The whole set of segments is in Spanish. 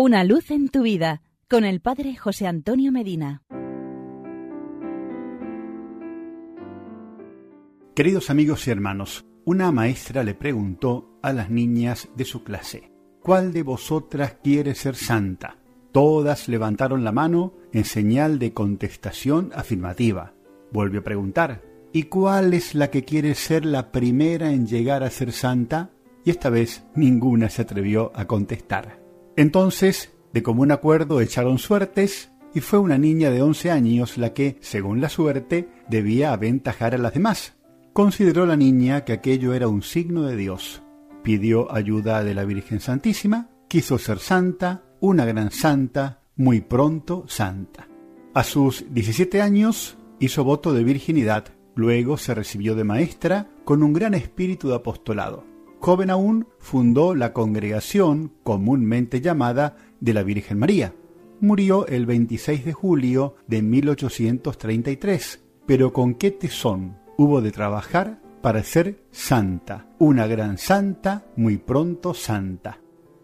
Una luz en tu vida con el Padre José Antonio Medina. Queridos amigos y hermanos, una maestra le preguntó a las niñas de su clase, ¿cuál de vosotras quiere ser santa? Todas levantaron la mano en señal de contestación afirmativa. Volvió a preguntar, ¿y cuál es la que quiere ser la primera en llegar a ser santa? Y esta vez ninguna se atrevió a contestar. Entonces, de común acuerdo, echaron suertes y fue una niña de 11 años la que, según la suerte, debía aventajar a las demás. Consideró la niña que aquello era un signo de Dios. Pidió ayuda de la Virgen Santísima, quiso ser santa, una gran santa, muy pronto santa. A sus 17 años hizo voto de virginidad, luego se recibió de maestra con un gran espíritu de apostolado. Joven aún, fundó la congregación comúnmente llamada de la Virgen María. Murió el 26 de julio de 1833, pero con qué tesón hubo de trabajar para ser santa, una gran santa, muy pronto santa.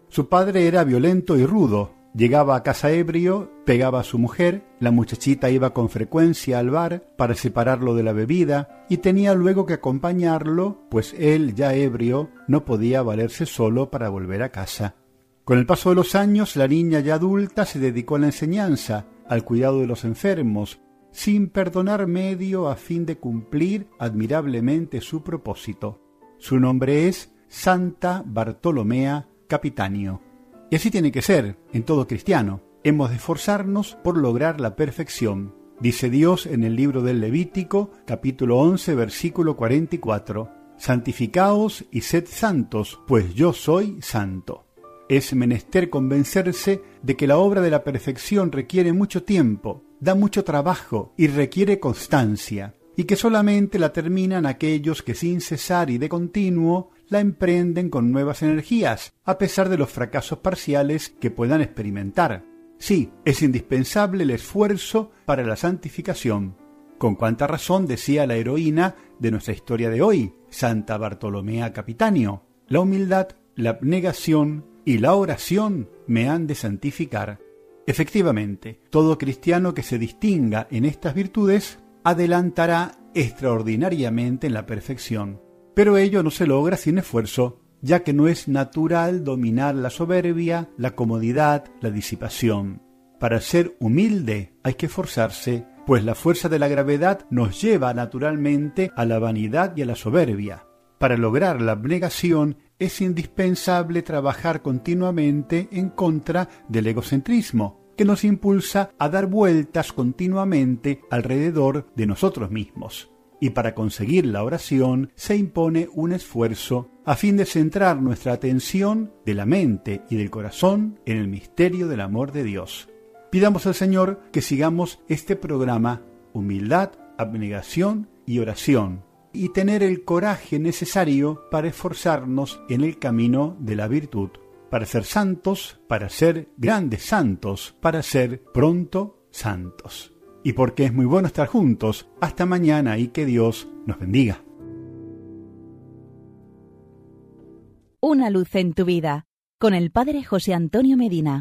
Su padre era violento y rudo, Llegaba a casa ebrio, pegaba a su mujer, la muchachita iba con frecuencia al bar para separarlo de la bebida y tenía luego que acompañarlo, pues él, ya ebrio, no podía valerse solo para volver a casa. Con el paso de los años, la niña ya adulta se dedicó a la enseñanza, al cuidado de los enfermos, sin perdonar medio a fin de cumplir admirablemente su propósito. Su nombre es Santa Bartolomea Capitanio. Y así tiene que ser en todo cristiano. Hemos de esforzarnos por lograr la perfección. Dice Dios en el libro del Levítico, capítulo 11, versículo 44. Santificaos y sed santos, pues yo soy santo. Es menester convencerse de que la obra de la perfección requiere mucho tiempo, da mucho trabajo y requiere constancia, y que solamente la terminan aquellos que sin cesar y de continuo la emprenden con nuevas energías, a pesar de los fracasos parciales que puedan experimentar. Sí, es indispensable el esfuerzo para la santificación. Con cuánta razón decía la heroína de nuestra historia de hoy, Santa Bartolomea Capitanio, la humildad, la abnegación y la oración me han de santificar. Efectivamente, todo cristiano que se distinga en estas virtudes adelantará extraordinariamente en la perfección. Pero ello no se logra sin esfuerzo, ya que no es natural dominar la soberbia, la comodidad, la disipación. Para ser humilde hay que esforzarse, pues la fuerza de la gravedad nos lleva naturalmente a la vanidad y a la soberbia. Para lograr la abnegación es indispensable trabajar continuamente en contra del egocentrismo, que nos impulsa a dar vueltas continuamente alrededor de nosotros mismos y para conseguir la oración se impone un esfuerzo a fin de centrar nuestra atención de la mente y del corazón en el misterio del amor de Dios. Pidamos al Señor que sigamos este programa humildad, abnegación y oración y tener el coraje necesario para esforzarnos en el camino de la virtud, para ser santos, para ser grandes santos, para ser pronto santos y porque es muy bueno estar juntos. Hasta mañana y que Dios nos bendiga. Una luz en tu vida con el Padre José Antonio Medina.